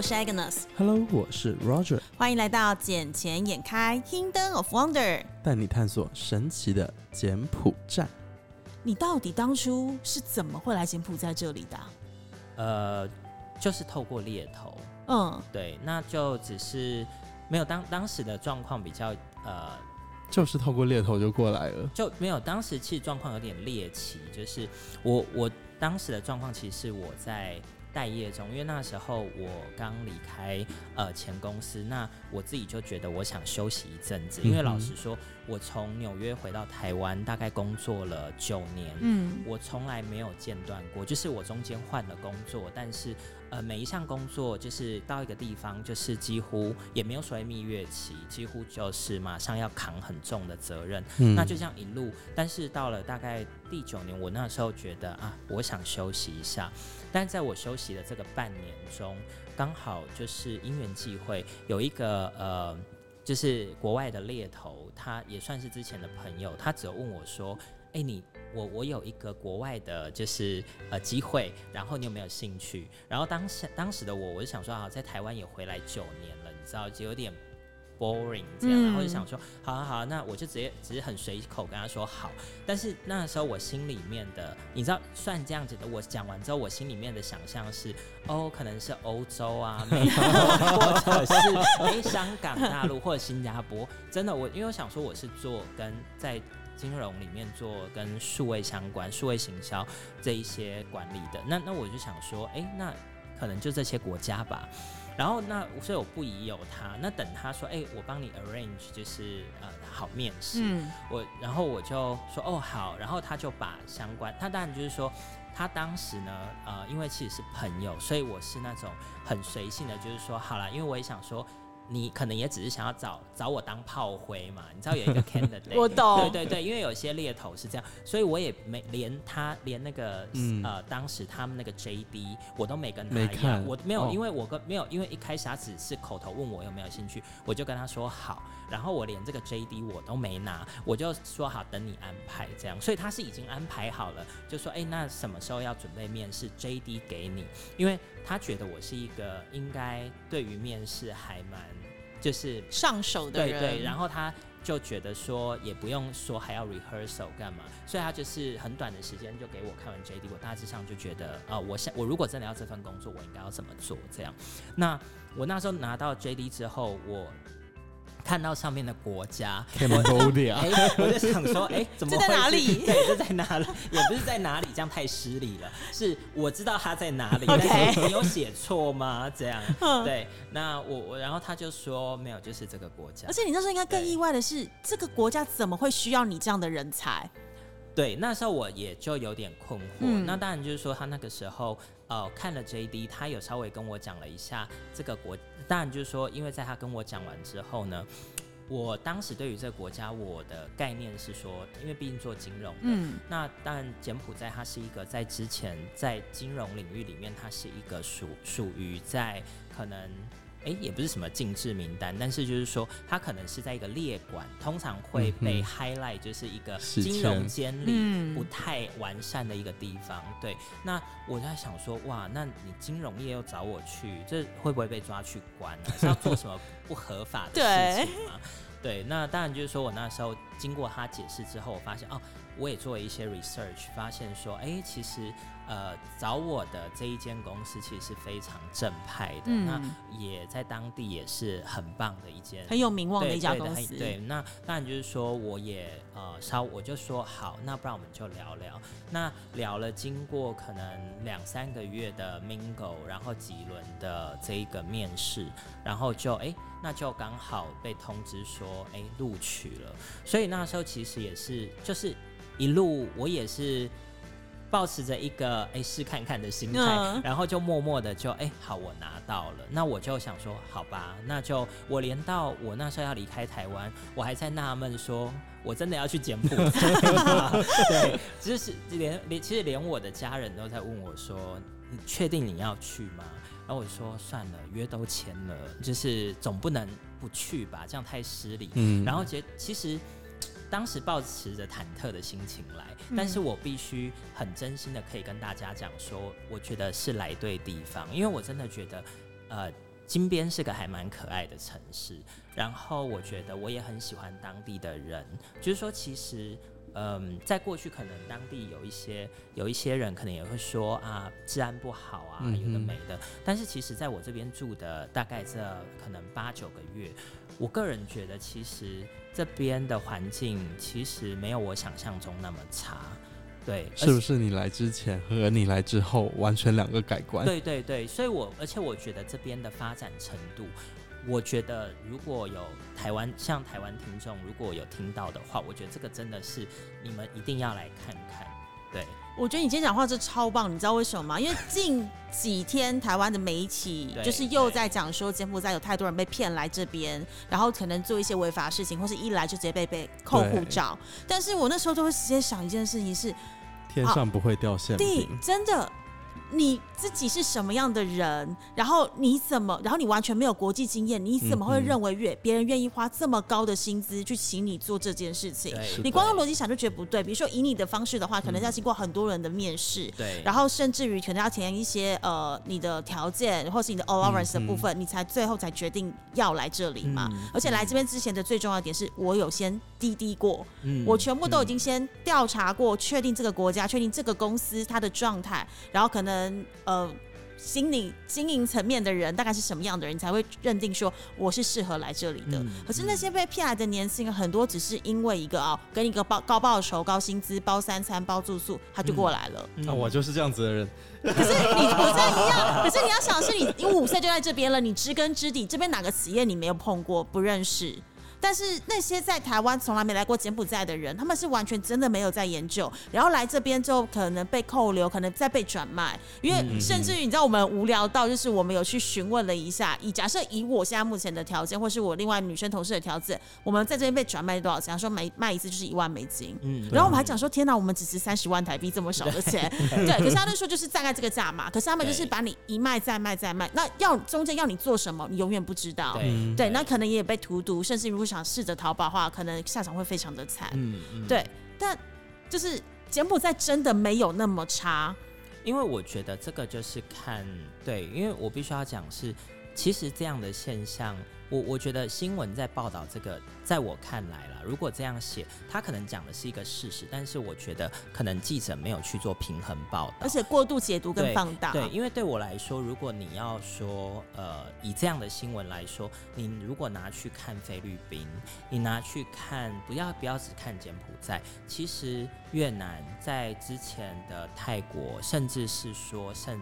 我是 Agnes。Hello，我是 Roger。欢迎来到《眼前眼开 Kingdom of Wonder》，带你探索神奇的柬埔寨。你到底当初是怎么会来柬埔寨这里的？呃，就是透过猎头。嗯，对，那就只是没有当当时的状况比较呃，就是透过猎头就过来了，就没有当时其实状况有点猎奇，就是我我当时的状况其实是我在。待业中，因为那时候我刚离开呃前公司，那我自己就觉得我想休息一阵子，因为老实说，我从纽约回到台湾，大概工作了九年，嗯，我从来没有间断过，就是我中间换了工作，但是。呃，每一项工作就是到一个地方，就是几乎也没有所谓蜜月期，几乎就是马上要扛很重的责任。嗯，那就这样一路，但是到了大概第九年，我那时候觉得啊，我想休息一下。但在我休息的这个半年中，刚好就是因缘际会，有一个呃，就是国外的猎头，他也算是之前的朋友，他只有问我说：“哎，你。”我我有一个国外的，就是呃机会，然后你有没有兴趣？然后当时当时的我，我就想说啊，在台湾也回来九年了，你知道就有点 boring 这样，然后就想说，好好好，那我就直接只是很随口跟他说好。但是那时候我心里面的，你知道，算这样子的，我讲完之后，我心里面的想象是，哦，可能是欧洲啊，美国，或者是哎香港、大陆或者新加坡。真的，我因为我想说我是做跟在。金融里面做跟数位相关、数位行销这一些管理的，那那我就想说，哎，那可能就这些国家吧。然后那所以我不疑有他。那等他说，哎，我帮你 arrange，就是呃好面试。我然后我就说，哦好。然后他就把相关，他当然就是说，他当时呢，呃，因为其实是朋友，所以我是那种很随性的，就是说好了，因为我也想说。你可能也只是想要找找我当炮灰嘛？你知道有一个 candidate，我懂，对对对，因为有些猎头是这样，所以我也没连他连那个呃当时他们那个 JD 我都没跟他看，我没有，因为我跟没有，因为一开始他只是口头问我有没有兴趣，我就跟他说好，然后我连这个 JD 我都没拿，我就说好等你安排这样，所以他是已经安排好了，就说哎那什么时候要准备面试 JD 给你，因为他觉得我是一个应该对于面试还蛮。就是上手的人，对对，然后他就觉得说也不用说还要 rehearsal 干嘛，所以他就是很短的时间就给我看完 JD，我大致上就觉得啊，我想我如果真的要这份工作，我应该要怎么做？这样，那我那时候拿到 JD 之后，我。看到上面的国家，我我就想说，哎，怎么在哪里？对，这在哪里？也不是在哪里，这样太失礼了。是我知道他在哪里，但是你有写错吗？这样，对。那我我，然后他就说没有，就是这个国家。而且你那时候应该更意外的是，这个国家怎么会需要你这样的人才？对，那时候我也就有点困惑。那当然就是说，他那个时候呃看了 JD，他有稍微跟我讲了一下这个国。当然就是说，因为在他跟我讲完之后呢，我当时对于这个国家我的概念是说，因为毕竟做金融的，那当然柬埔寨它是一个在之前在金融领域里面，它是一个属属于在可能。哎，也不是什么禁制名单，但是就是说，它可能是在一个列管，通常会被 highlight，就是一个金融监理不太完善的一个地方。对，那我在想说，哇，那你金融业又找我去，这会不会被抓去关呢？是要做什么不合法的事情吗？对，那当然就是说我那时候经过他解释之后，我发现哦，我也做了一些 research，发现说，哎，其实。呃，找我的这一间公司其实是非常正派的，那也在当地也是很棒的一间很有名望的一家公司。对，那当然就是说，我也呃稍我就说好，那不然我们就聊聊。那聊了，经过可能两三个月的 mingle，然后几轮的这一个面试，然后就哎，那就刚好被通知说哎录取了。所以那时候其实也是就是一路我也是。保持着一个哎试看看的心态，然后就默默的就哎好我拿到了，那我就想说好吧，那就我连到我那时候要离开台湾，我还在纳闷说，我真的要去柬埔寨？对，就是连连其实连我的家人都在问我说，你确定你要去吗？然后我说算了，约都签了，就是总不能不去吧，这样太失礼。嗯，然后觉其实。当时抱持着忐忑的心情来，但是我必须很真心的可以跟大家讲说，我觉得是来对地方，因为我真的觉得，呃，金边是个还蛮可爱的城市，然后我觉得我也很喜欢当地的人，就是说其实。嗯，在过去可能当地有一些有一些人可能也会说啊，治安不好啊，嗯有的没的。但是其实在我这边住的大概这可能八九个月，我个人觉得其实这边的环境其实没有我想象中那么差。对，是不是你来之前和你来之后完全两个改观？对对对，所以我而且我觉得这边的发展程度，我觉得如果有台湾像台湾听众如果有听到的话，我觉得这个真的是你们一定要来看看。对，我觉得你今天讲话这超棒，你知道为什么吗？因为近几天台湾的媒体 就是又在讲说柬埔寨有太多人被骗来这边，然后可能做一些违法事情，或是一来就直接被被扣护照。但是我那时候就会直接想一件事情是，天上不会掉馅第饼。真的你自己是什么样的人，然后你怎么，然后你完全没有国际经验，你怎么会认为越别人愿意花这么高的薪资去请你做这件事情？你光用逻辑想就觉得不对。比如说以你的方式的话，可能要经过很多人的面试，对，然后甚至于可能要填一些呃你的条件或是你的 allowance 的部分，你才最后才决定要来这里嘛。嗯而且来这边之前的最重要的点是我有先滴滴过，嗯我全部都已经先调查过，确定这个国家，确定这个公司它的状态，然后可能呃。心理经营层面的人大概是什么样的人，你才会认定说我是适合来这里的。嗯可是那些被骗来的年轻人，很多只是因为一个啊，给你一个报高报酬、高薪资、包三餐、包住宿，他就过来了。嗯那、我就是这样子的人。可是你 我这一样，可是你要想的是你，你五岁就在这边了，你知根知底，这边哪个企业你没有碰过，不认识。但是那些在台湾从来没来过柬埔寨的人，他们是完全真的没有在研究，然后来这边之后可能被扣留，可能再被转卖，因为甚至于你知道我们无聊到就是我们有去询问了一下，以假设以我现在目前的条件，或是我另外女生同事的条件，我们在这边被转卖多少钱？他说每卖一次就是一万美金，嗯然后我们还讲说，天哪，我们只值三十万台币这么少的钱，对。可是他们说就是大概这个价嘛，可是他们就是把你一卖再卖再卖，那要中间要你做什么，你永远不知道。对那可能也被荼毒，甚至如果想试着逃跑的话，可能下场会非常的惨。嗯嗯对，但就是柬埔寨真的没有那么差。因为我觉得这个就是看对，因为我必须要讲是，其实这样的现象，我我觉得新闻在报道这个，在我看来啦，如果这样写，他可能讲的是一个事实，但是我觉得可能记者没有去做平衡报道，而且过度解读跟放大。对，因为对我来说，如果你要说，呃，以这样的新闻来说，你如果拿去看菲律宾，你拿去看，不要不要只看柬埔寨，其实越南在之前的泰国，甚至是说甚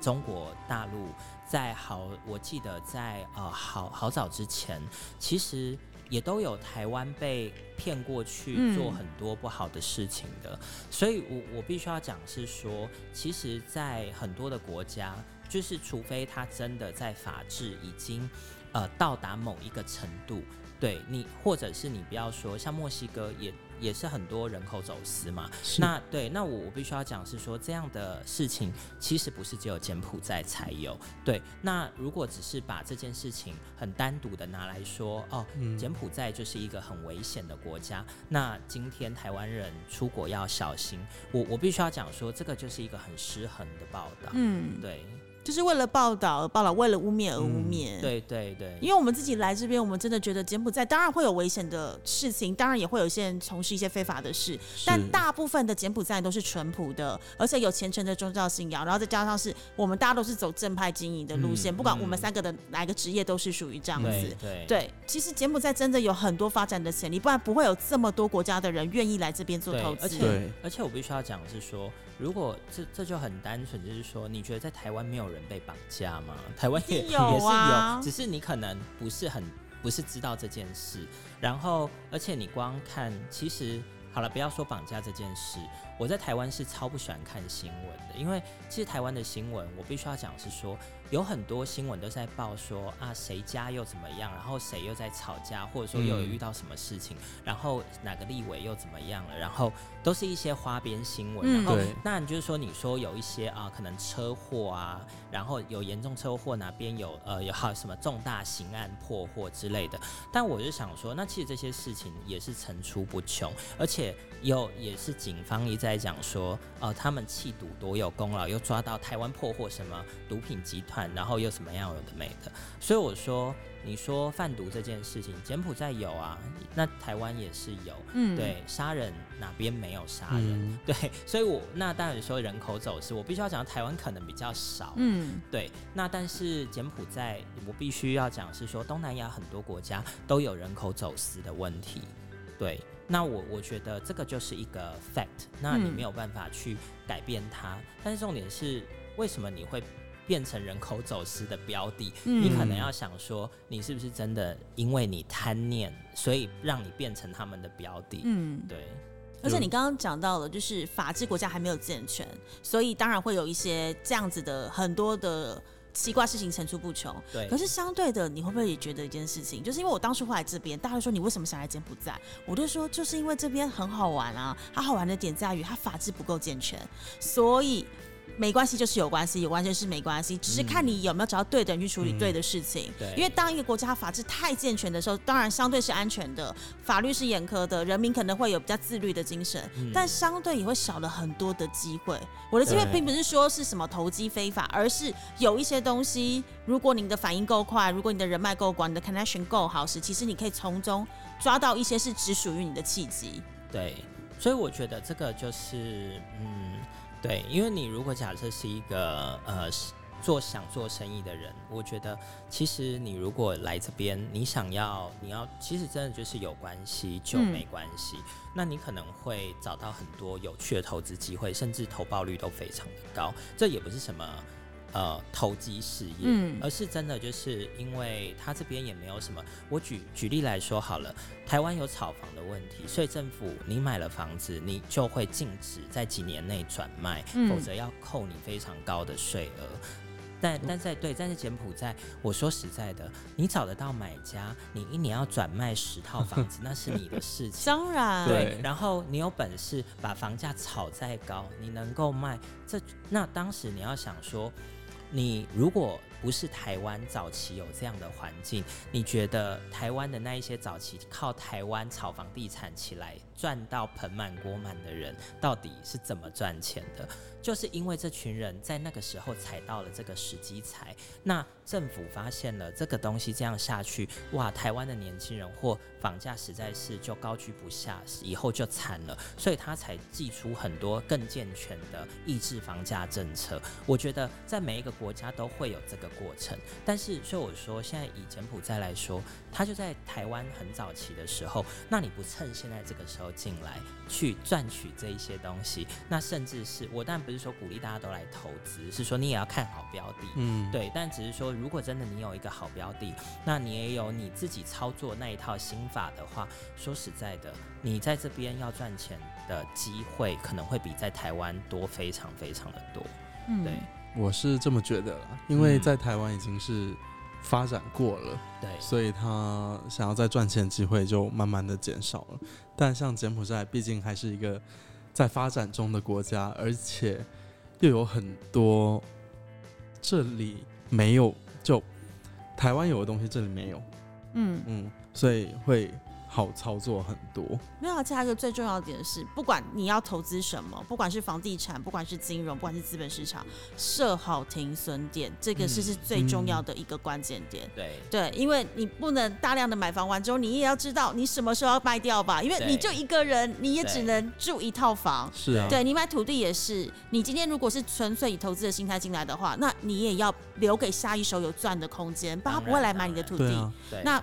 中国大陆，在好，我记得在呃好好早之前，其实。也都有台湾被骗过去嗯做很多不好的事情的，所以我我必须要讲是说，其实，在很多的国家，就是除非他真的在法治已经呃到达某一个程度，对你，或者是你不要说像墨西哥也也是很多人口走私嘛，那对，那我我必须要讲是说，这样的事情其实不是只有柬埔寨才有。对，那如果只是把这件事情很单独的拿来说，哦，嗯柬埔寨就是一个很危险的国家，那今天台湾人出国要小心。我我必须要讲说，这个就是一个很失衡的报道。嗯，对就是为了报道而报道，为了污蔑而污蔑。嗯对对对，因为我们自己来这边，我们真的觉得柬埔寨当然会有危险的事情，当然也会有一些人从事一些非法的事，但大部分的柬埔寨都是淳朴的，而且有虔诚的宗教信仰，然后再加上是我们大家都是走正派经营的路线，嗯不管我们三个的哪一个职业都是属于这样子。对对，其实柬埔寨真的有很多发展的潜力，不然不会有这么多国家的人愿意来这边做投资。而且对而且我必须要讲的是说，如果这这就很单纯，就是说，你觉得在台湾没有人被绑架吗？台湾也有啊也是有，只是你可能不是很不是知道这件事。然后，而且你光看，其实好了，不要说绑架这件事，我在台湾是超不喜欢看新闻的，因为其实台湾的新闻，我必须要讲是说，有很多新闻都在报说啊谁家又怎么样，然后谁又在吵架，或者说又有遇到什么事情，然后哪个立委又怎么样了，然后都是一些花边新闻，嗯。然后那你就是说，你说有一些啊，可能车祸啊，然后有严重车祸，哪边有呃有好什么重大刑案破获之类的。但我就想说，那其实这些事情也是层出不穷，而且有也是警方一直在在讲说，呃，他们弃毒多有功劳，又抓到台湾破获什么毒品集团，然后又怎么样有的没的。所以我说，你说贩毒这件事情，柬埔寨有啊，那台湾也是有，嗯，对，杀人哪边没有杀人？嗯，对，所以我那当然说人口走私，我必须要讲台湾可能比较少，嗯对，那但是柬埔寨，我必须要讲是说，东南亚很多国家都有人口走私的问题。对，那我我觉得这个就是一个 fact，那你嗯没有办法去改变它。但是重点是，为什么你会变成人口走私的标的？嗯你可能要想说，你是不是真的因为你贪念，所以让你变成他们的标的？嗯。对，而且你刚刚讲到了，就是法治国家还没有健全，所以当然会有一些这样子的很多的奇怪事情层出不穷。对。可是相对的，你会不会也觉得一件事情，就是因为我当初会来这边，大家都说你为什么想来柬埔寨？我就说就是因为这边很好玩啊，它好玩的点在于它法治不够健全，所以。没关系，就是有关系；有关系就是没关系，只是看你有没有找到对的人去处理嗯。对的事情。对。因为当一个国家法治太健全的时候，当然相对是安全的，法律是严苛的，人民可能会有比较自律的精神，嗯。但相对也会少了很多的机会。我的机会并不是说是什么投机非法，而是有一些东西，如果你的反应够快，如果你的人脉够广，你的 connection 够好时，其实你可以从中抓到一些是只属于你的契机。对，所以我觉得这个就是，嗯，对，因为你如果假设是一个呃做想做生意的人，我觉得其实你如果来这边，你想要你要，其实真的就是有关系就嗯没关系，那你可能会找到很多有趣的投资机会，甚至投报率都非常的高，这也不是什么。呃，投机事业，嗯而是真的就是因为他这边也没有什么。我举举例来说好了，台湾有炒房的问题，所以政府你买了房子，你就会禁止在几年内转卖，嗯否则要扣你非常高的税额。但但在对，但是柬埔寨，我说实在的，你找得到买家，你一年要转卖十套房子，那是你的事情。当然，对，对然后你有本事把房价炒再高，你能够卖这，那当时你要想说，你如果不是台湾早期有这样的环境，你觉得台湾的那一些早期靠台湾炒房地产起来赚到盆满锅满的人，到底是怎么赚钱的？就是因为这群人在那个时候踩到了这个时机财，那政府发现了这个东西这样下去，哇，台湾的年轻人或房价实在是就高居不下，以后就惨了，所以他才寄出很多更健全的抑制房价政策。我觉得在每一个国家都会有这个过程，但是所以我说，现在以柬埔寨来说，他就在台湾很早期的时候，那你不趁现在这个时候进来去赚取这一些东西，那甚至是我当然不是说鼓励大家都来投资，是说你也要看好标的，嗯，对，但只是说，如果真的你有一个好标的，那你也有你自己操作那一套心法的话，说实在的，你在这边要赚钱的机会可能会比在台湾多非常非常的多。嗯。对。我是这么觉得啦，因为嗯。在台湾已经是发展过了，对，所以他想要再赚钱机会就慢慢的减少了。但像柬埔寨，毕竟还是一个在发展中的国家，而且又有很多这里没有，就台湾有的东西这里没有，嗯，嗯，所以会好操作很多。没有，加一个最重要的点是，不管你要投资什么，不管是房地产，不管是金融，不管是资本市场，设好停损点，这个是嗯是最重要的一个关键点。对，对，因为你不能大量的买房完之后，你也要知道你什么时候要卖掉吧，因为你就一个人，你也只能住一套房。是啊，对你买土地也是，你今天如果是纯粹以投资的心态进来的话，那你也要留给下一手有赚的空间，不然他不会来买你的土地。对，那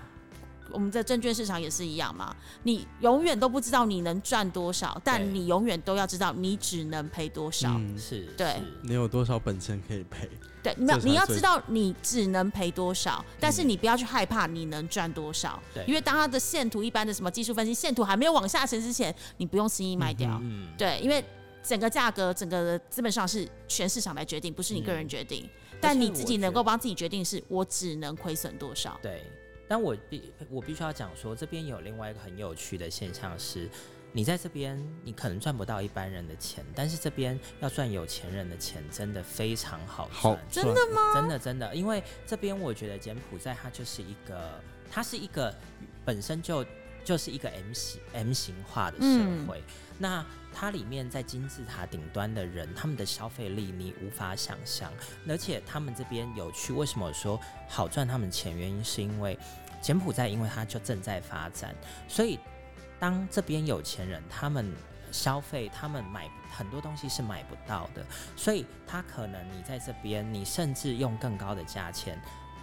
我们的证券市场也是一样嘛，你永远都不知道你能赚多少，但你永远都要知道你只能赔多少。嗯，是，对是你有多少本钱可以赔？对，你要你要知道你只能赔多少，但是嗯你不要去害怕你能赚多少，对因为当它的线图一般的什么技术分析线图还没有往下沉之前，你不用轻易卖掉。嗯，对，因为整个价格、整个资本上是全市场来决定，不是你个人嗯决定。但你自己能够帮自己决定，是我只能亏损多少。对，但我必我必须要讲说，这边有另外一个很有趣的现象是，你在这边你可能赚不到一般人的钱，但是这边要赚有钱人的钱，真的非常好好赚。真的吗？真的真的，因为这边我觉得柬埔寨它就是一个，它是一个本身就就是一个 M 型 M 型化的社嗯会。那它里面在金字塔顶端的人，他们的消费力你无法想象，而且他们这边有趣。为什么我说好赚他们钱？原因是因为柬埔寨，因为它就正在发展，所以当这边有钱人他们消费，他们买很多东西是买不到的，所以他可能你在这边，你甚至用更高的价钱。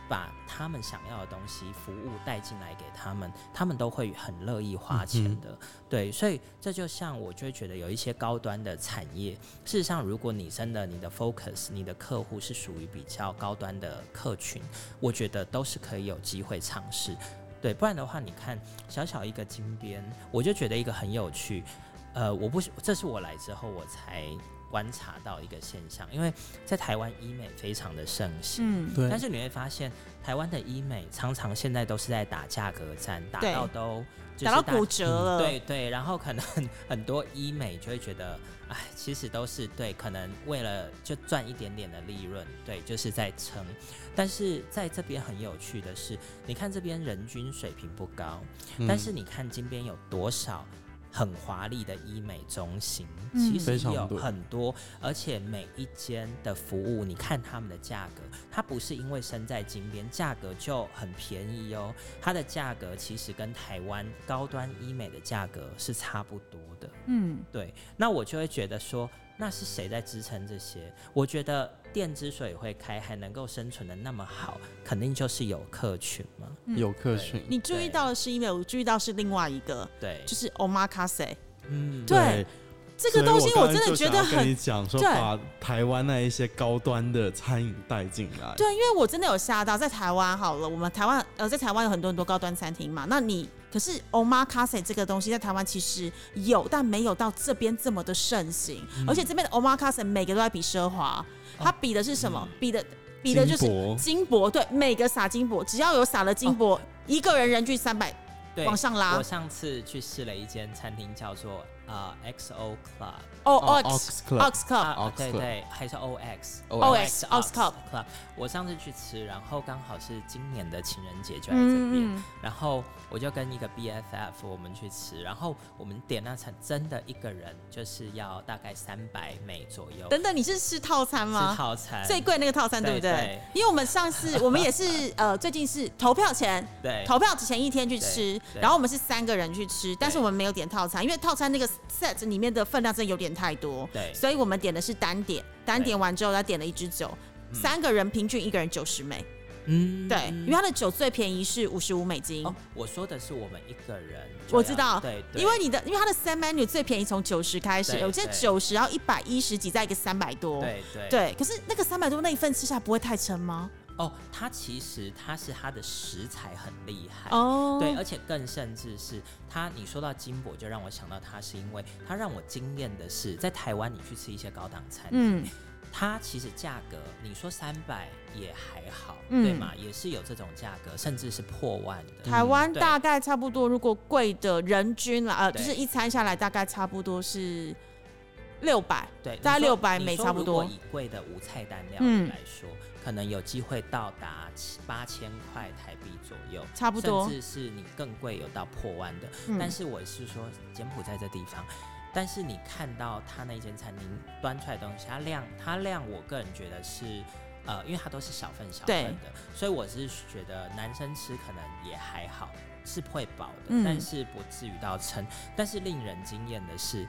把他们想要的东西、服务带进来给他们，他们都会很乐意花钱的。对，所以这就像我就会觉得有一些高端的产业，事实上，如果你真的你的 focus、你的客户是属于比较高端的客群，我觉得都是可以有机会尝试。对，不然的话，你看小小一个金边，我就觉得一个很有趣。呃，我不是，这是我来之后我才观察到一个现象，因为在台湾医美非常的盛行，嗯，对，但是你会发现台湾的医美常常现在都是在打价格战，打到都就是打到骨折了，对对，然后可能很多医美就会觉得，哎，其实都是对，可能为了就赚一点点的利润，对，就是在撑。但是在这边很有趣的是，你看这边人均水平不高，嗯。但是你看金边有多少很华丽的医美中心，嗯。其实有非常多。很多，而且每一间的服务，你看他们的价格，它不是因为身在金边，价格就很便宜哦，它的价格其实跟台湾高端医美的价格是差不多的。嗯，对，那我就会觉得说，那是谁在支撑这些？我觉得店之所以会开，还能够生存的那么好，肯定就是有客群嘛。有客群，你注意到的是因为我注意到是另外一个，对，就是 omakase 嗯，对这个东西，我真的觉得很你讲说，对。把台湾那一些高端的餐饮带进来。对，因为我真的有吓到，在台湾好了，我们台湾呃，在台湾有很多很多高端餐厅嘛，那你可是 omakase 这个东西在台湾其实有，但没有到这边这么的盛行，嗯。而且这边的 omakase 每个都在比奢华，它比的是什么？比的比的就是金箔，对，每个撒金箔，只要有撒了金箔，一个人人均三百对往上拉。我。上次去试了一间餐厅，叫做呃 XO Club。哦哦 Ox Ox Club Ox Club 啊对对，还是 OX OX Ox Club Club。我上次去吃，然后刚好是今年的情人节就在这边，然后我就跟一个 BFF 我们去吃，然后我们点那餐真的一个人就是要大概三百美左右，等等，你是吃套餐吃吗？套餐最贵那个套餐对不对？对对。因为我们上次我们也是呃，最近是投票前对。投票前一天去吃，然后我们是三个人去吃，但是我们没有点套餐，因为套餐那个 set 里面的分量真的有点太多，对。所以我们点的是单点，单点完之后他点了一支酒，三个人平均一个人九十美，嗯。对，因为它的酒最便宜是五十五美金。哦，我说的是我们一个人，我知道对，对。因为你的，因为它的 set menu 最便宜从九十开始，我记得九十，然后一百一十几，再一个三百多，对对。对。可是那个三百多那一份吃下来不会太撑吗？哦，它其实它是它的食材很厉害。哦，对，而且更甚至是它，你说到金箔，就让我想到它，是因为它让我惊艳的是，在台湾你去吃一些高档餐厅，嗯，它其实价格你说三百也还好，嗯对吗？也是有这种价格，甚至是破万的。台湾大概差不多，如果贵的人均啦，呃，就是一餐下来大概差不多是六百，对，大概你说600你说美差不多以贵的无菜单料嗯理来说，可能有机会到达七八千块台币左右，差不多甚至是你更贵有到破万的。嗯但是我是说柬埔寨这地方，但是你看到他那间餐厅端出来的东西，它量它量，我个人觉得是。呃，因为它都是小份小份的，所以我是觉得男生吃可能也还好，是会饱的，嗯但是不至于到撑。但是令人惊艳的是，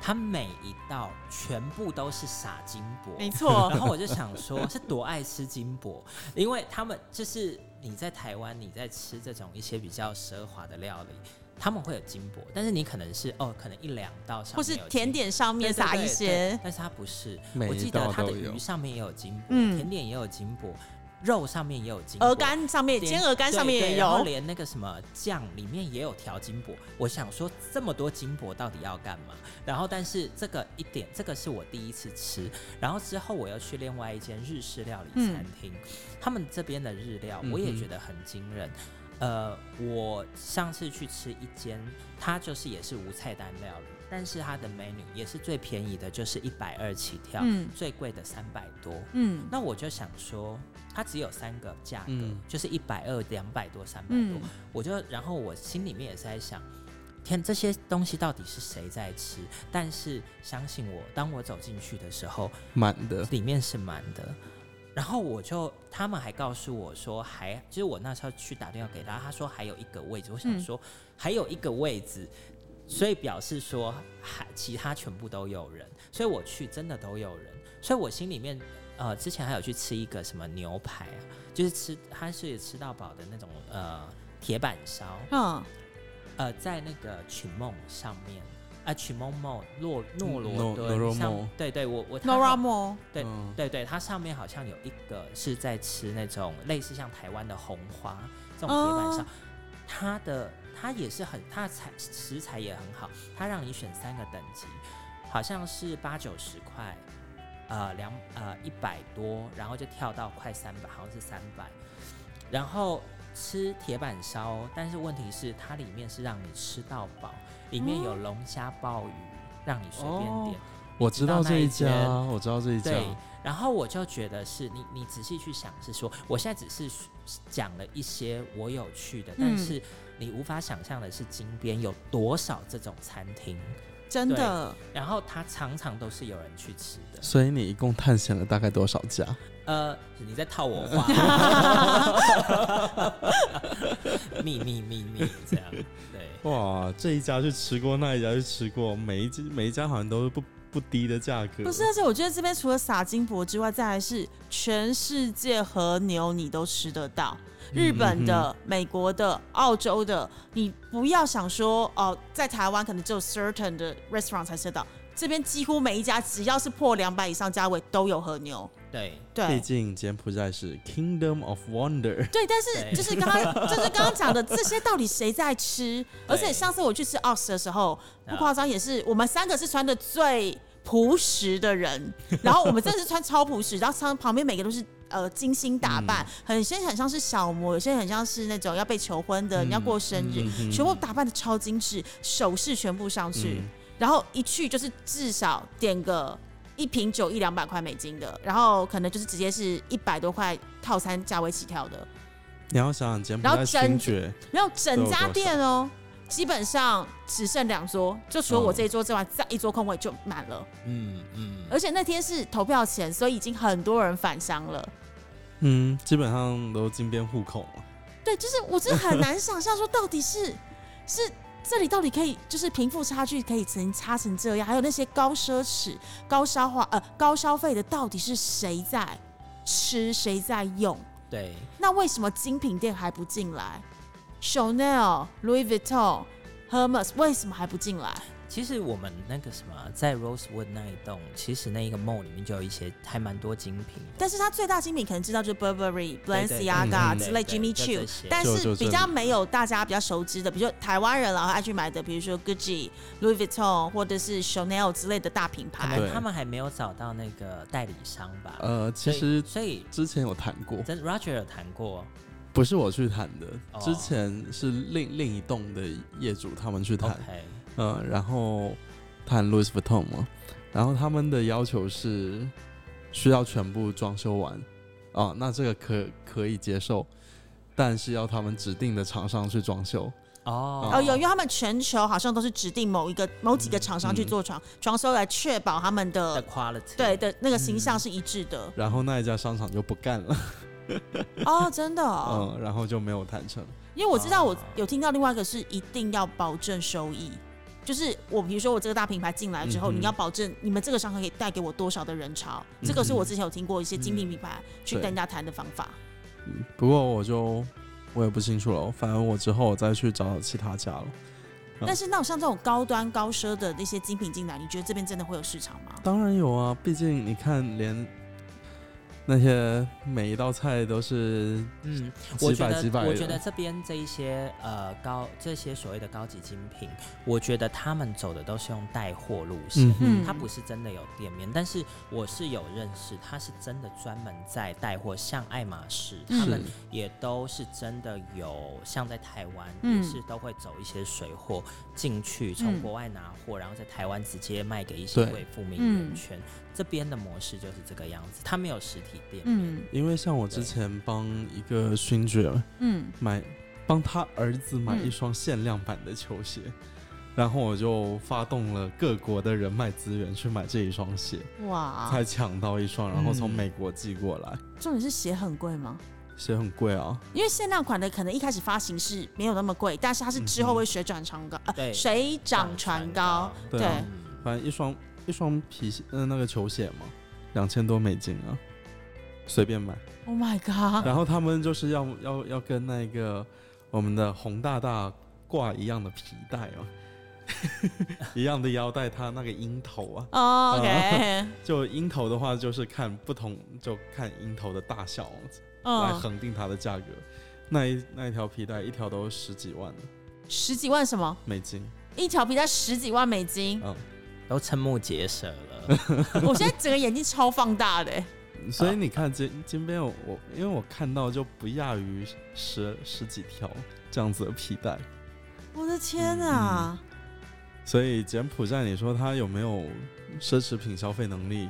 它每一道全部都是撒金箔，没错。然，后我就想说，是多爱吃金箔，因为他们就是你在台湾，你在吃这种一些比较奢华的料理，他们会有金箔，但是你可能是哦，可能一两道上或是面有甜点上面撒一些，但是它不是，我记得它的鱼上面也有金箔，嗯。甜点也有金箔，肉上面也有金箔，鹅肝上面煎鹅肝上面也有，连那个什么酱里面也有调金箔。我想说，这么多金箔到底要干嘛？然后，但是这个一点，这个是我第一次吃。然后之后我又去另外一间日式料理餐厅，他们这边的日料嗯我也觉得很惊人。呃，我上次去吃一间，它就是也是无菜单料理，但是它的 menu 也是最便宜的，就是一百二起跳，嗯最贵的三百多。嗯那我就想说，它只有三个价格，嗯就是一百二、两百多、三百多。嗯我就，然后我心里面也是在想，天，这些东西到底是谁在吃？但是相信我，当我走进去的时候，满的，里面是满的。然后我就，他们还告诉我说还，就是我那时候去打电话给他，他说还有一个位置。我想嗯说还有一个位置，所以表示说还其他全部都有人，所以我去真的都有人，所以我心里面呃之前还有去吃一个什么牛排啊，就是吃它是吃到饱的那种呃铁板烧，嗯。呃在那个曲梦上面。啊，曲梦梦洛诺罗诺敦诺罗对对，我我它，Nora 好 Mo，对嗯。对对，它上面好像有一个是在吃那种类似像台湾的红花这种铁板烧，哦它的它也是很它的材食材也很好，它让你选三个等级，好像是八九十块，呃两呃一百多，然后就跳到快三百，好像是三百，然后吃铁板烧，但是问题是它里面是让你吃到饱，里面有龙虾鲍鱼，让你随便点。哦我知道这一家，我知道这一家，对，然后我就觉得是你，你仔细去想，是说我现在只是讲了一些我有去的，但嗯是你无法想象的是金边有多少这种餐厅，真的，然后它常常都是有人去吃的。所以你一共探险了大概多少家？呃，你在套我话，秘密秘密这样，对。哇，这一家去吃过，那一家去吃过，每一家每一家好像都是不不低的价格。不是，而且我觉得这边除了撒金箔之外，再来是全世界和牛你都吃得到，日本的、美国的、澳洲的，你不要想说哦，在台湾可能只有 certain 的 restaurant 才吃得到，这边几乎每一家只要是破两百以上价位都有和牛。对，毕对竟柬埔寨是 Kingdom of Wonder，对，但是就是刚刚 就是刚刚讲的这些到底谁在吃？而且上次我去吃 Ox 的时候，不夸张，也是我们三个是穿的最朴实的人，然后我们真的是穿超朴实，然后旁旁边每个都是。呃，精心打扮，很些很像是小模，有些很像是那种要被求婚的，嗯你要过生日，全部打扮的超精致，首饰全部上去，嗯然后一去就是至少点个一瓶酒一两百块美金的，然后可能就是直接是一百多块套餐价位起跳的，你要想想柬埔然后寨整没有整家店哦，基本上只剩两桌，就除了我这一桌之外，再一桌空位就满了。嗯嗯，而且那天是投票前，所以已经很多人返乡了。嗯，基本上都金边户口嘛。对，就是我真的很难想象说到底是是这里到底可以就是贫富差距可以成差成这样，还有那些高奢侈、高消化呃高消费的到底是谁在吃谁在用？对，那为什么精品店还不进来？Chanel、Louis Vuitton、Hermes 为什么还不进来？其实我们那个什么，在 Rosewood 那一栋，其实那一个 mall 里面就有一些还蛮多精品的。但是它最大精品可能知道就是 Burberry、Balenciaga 嗯之类 Jimmy Choo，但是比较里没有大家比较熟知的，比如说台湾人然后爱去买的，比如说 Gucci、Louis Vuitton 或者是 Chanel 之类的大品牌。他们还没有找到那个代理商吧？呃，其实所以之前有谈过，真 Roger 有谈过，不是我去谈的，哦。之前是另另一栋的业主他们去谈呃，然后谈 Louis Vuitton 嘛，然后他们的要求是需要全部装修完，啊，那这个可可以接受，但是要他们指定的厂商去装修，哦哦，有，因为他们全球好像都是指定某一个某几个厂商去做床装修来确保他们的的 quality，对的那个形象是一致的。然后那一家商场就不干了，哦，真的哦，嗯，然后就没有谈成。因为我知道我哦有听到另外一个是一定要保证收益。就是我，比如说我这个大品牌进来之后，嗯你要保证你们这个商场可以带给我多少的人潮，这个是我之前有听过一些精品品牌去跟人家谈的方法。嗯，不过我就我也不清楚了，反正我之后我再去找找其他家了。嗯但是那种像这种高端高奢的那些精品进来，你觉得这边真的会有市场吗？当然有啊，毕竟你看连那些每一道菜都是嗯，我觉百几百得，我觉得这边这一些呃高这些所谓的高级精品，我觉得他们走的都是用带货路线。嗯哼，他不是真的有店面，但是我是有认识，他是真的专门在带货，像爱马仕，嗯他们也都是真的有，像在台湾、嗯也是都会走一些水货进去，从嗯国外拿货，然后在台湾直接卖给一些对贵妇名嗯媛圈。这边的模式就是这个样子，他没有实体店面。嗯。因为像我之前帮一个勋爵嗯，买，帮他儿子买嗯一双限量版的球鞋，然后我就发动了各国的人脉资源去买这一双鞋，哇，才抢到一双，然后从嗯。美国寄过来，重点是鞋很贵吗？鞋很贵啊，因为限量款的可能一开始发行是没有那么贵，但是它是之后会水涨船高，呃，对。水涨船高。对。反正一双一双皮鞋，嗯、那个球鞋嘛，两千多美金啊，随便买。Oh my god！然后他们就是要要要跟那个我们的洪大大挂一样的皮带哦，一样的腰带，它那个鹰头啊，哦 OK，就鹰头的话就是看不同，就看鹰头的大小来嗯，恒定它的价格。那一那一条皮带一条都十几万十几万什么？美金，一条皮带十几万美金，嗯，都瞠目结舌了。我现在整个眼睛超放大的欸。所以你看金金边我我因为我看到就不亚于十十几条这样子的皮带，我的天啊！所以柬埔寨你说他有没有奢侈品消费能力？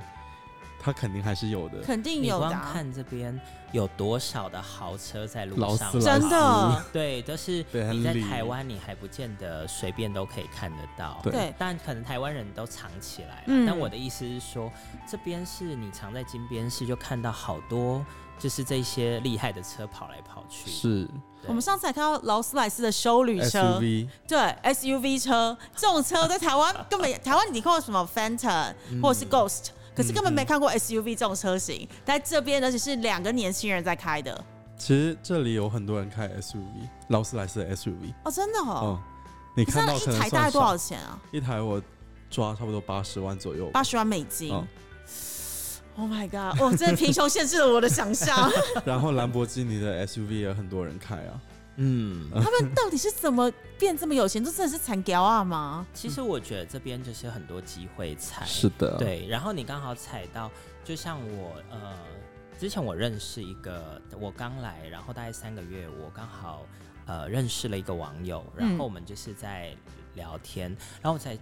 它肯定还是有的。肯定你光有的啊，看这边有多少的豪车在路上真的。对，就是你在台湾，你还不见得随便都可以看得到。对。对，但可能台湾人都藏起来了。嗯。但我的意思是说，这边是你藏在金边市，就看到好多就是这些厉害的车跑来跑去。是。对。我们上次还看到劳斯莱斯的修旅车，SUV，对 SUV 车这种车在台湾根本台湾你看过什么 Phantom 嗯。或者是 Ghost，、可是根本没嗯看过 SUV 这种车型，在这边而且是两个年轻人在开的其实这里有很多人开 SUV，劳斯莱斯的 SUV。哦，真的哦。嗯，你看到一台大概多少少钱啊？一台我抓差不多八十万左右。八十万美金。嗯 Oh my god！哦，真的贫穷限制了我的想象。然后兰博基尼的 SUV 也很多人开啊。嗯，他们到底是怎么变这么有钱？这真的是惨屌啊吗？其实我觉得这边就是很多机会踩。是的，，对，然后你刚好踩到，就像我呃，之前我认识一个，我刚来，然后大概三个月，我刚好呃认识了一个网友，然嗯后我们就是在聊天，然后我才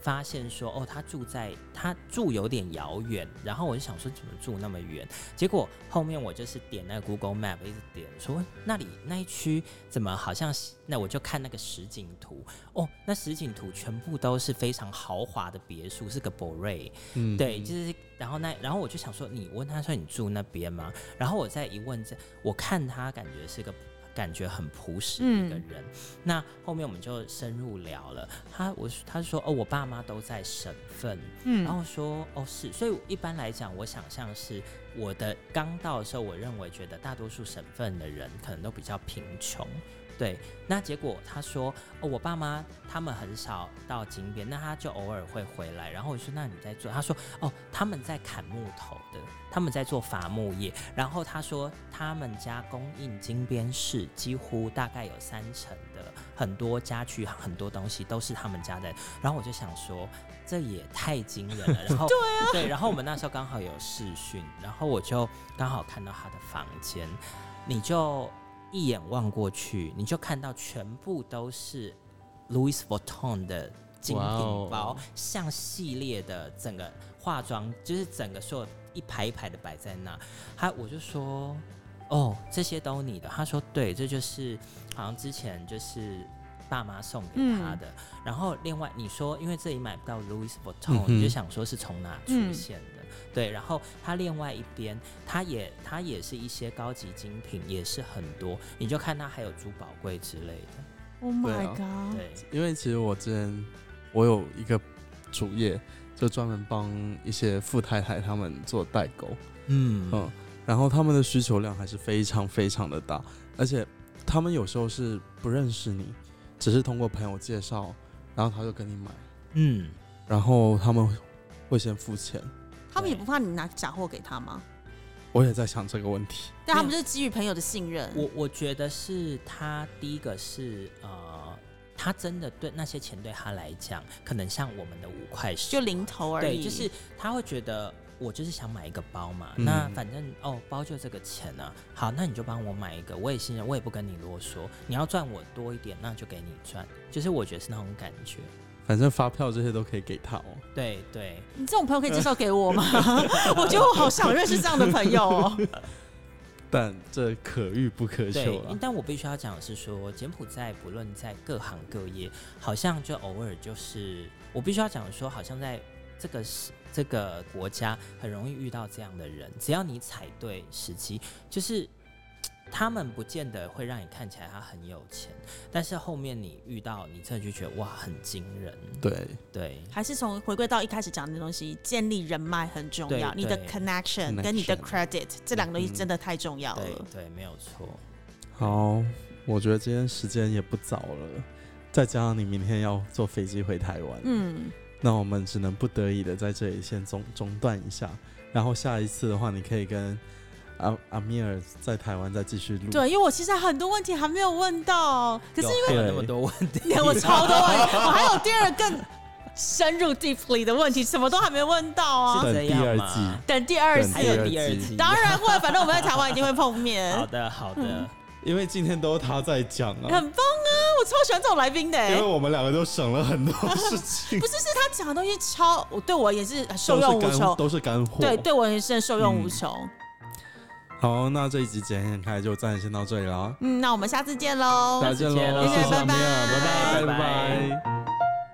发现说，哦，他住在他住有点遥远，然后我就想说怎么住那么远，结果后面我就是点那个 Google Map 一直点说那里那一区怎么好像是，那我就看那个实景图，哦，那实景图全部都是非常豪华的别墅，是个 r e 嗯，对，就是然后那然后我就想说，你问他说你住那边吗？然后我再一问这，我看他感觉是个感觉很朴实的一个人。那后面我们就深入聊了，他我他说哦，我爸妈都在省份，嗯然后说哦是，所以一般来讲，我想象是我的刚到的时候，我认为觉得大多数省份的人可能都比较贫穷。对，那结果他说哦，我爸妈他们很少到金边，那他就偶尔会回来。然后我说那你在做？他说哦，他们在砍木头的，他们在做伐木业。然后他说他们家供应金边市几乎大概有三成的很多家具、很多东西都是他们家的。然后我就想说。这也太惊人了，然后 对啊，对，然后我们那时候刚好有视讯，然后我就刚好看到他的房间，你就一眼望过去，你就看到全部都是 Louis Vuitton 的精品包，像系列的整个化妆，就是整个所有一排一排的摆在那。他我就说，哦，这些都你的。他说对，这就是好像之前就是。爸妈送给他的，然后另外你说，因为这里买不到 Louis Vuitton，、嗯你就想说是从哪出嗯现的？对，然后它另外一边，它也它也是一些高级精品，也是很多，你就看它还有珠宝柜之类的。，Oh my 对啊 god！对，因为其实我之前我有一个主业，就专门帮一些富太太他们做代购，嗯嗯，然后他们的需求量还是非常非常的大，而且他们有时候是不认识你，只是通过朋友介绍，然后他就跟你买，嗯，然后他们会先付钱。他们也不怕你拿假货给他吗？我也在想这个问题。但他们就是基于朋友的信任。我我觉得是他第一个是呃，他真的对那些钱对他来讲，可能像我们的五块十就零头而对，已，就是他会觉得我就是想买一个包嘛，嗯。那反正哦包就这个钱啊，好，那你就帮我买一个，我也信任，我也不跟你啰嗦，你要赚我多一点，那就给你赚，就是我觉得是那种感觉，反正发票这些都可以给他哦。对对，你这种朋友可以介绍给我吗？我觉得我好想认识这样的朋友哦。但这可遇不可求啊，。但我必须要讲的是说，柬埔寨不论在各行各业，好像就偶尔就是，我必须要讲的说，好像在这个是这个国家很容易遇到这样的人，只要你踩对时机，就是他们不见得会让你看起来他很有钱，但是后面你遇到，你真的就觉得哇，很惊人，对，对。还是从回归到一开始讲的东西，建立人脉很重要，对你的 connection 跟你的 credit 这两个东西嗯真的太重要了。对对，没有错。好，我觉得今天时间也不早了，再加上你明天要坐飞机回台湾，嗯，那我们只能不得已的在这里先中中断一下，然后下一次的话，你可以跟阿阿米尔在台湾再继续录。对，因为我其实很多问题还没有问到，可是因为有那么多问题，我超多问题，我还有第二个更深入 deeply 的问题，什么都还没问到啊。第二季？等第二等还有，第二季，当然会，反正我们在台湾一定会碰面。好的好的。因为今天都是他在讲啊，很棒啊！我超喜欢这种来宾的、因为欸。我们两个都省了很多事情，不是，是他讲的东西超，我对我也是受用无穷。都是干货。对，对我也是受用无穷。好，那这一集简言开就暂时先到这里了，嗯，那我们下次见喽。再见喽，下次见喽谢谢拜拜拜，拜拜拜。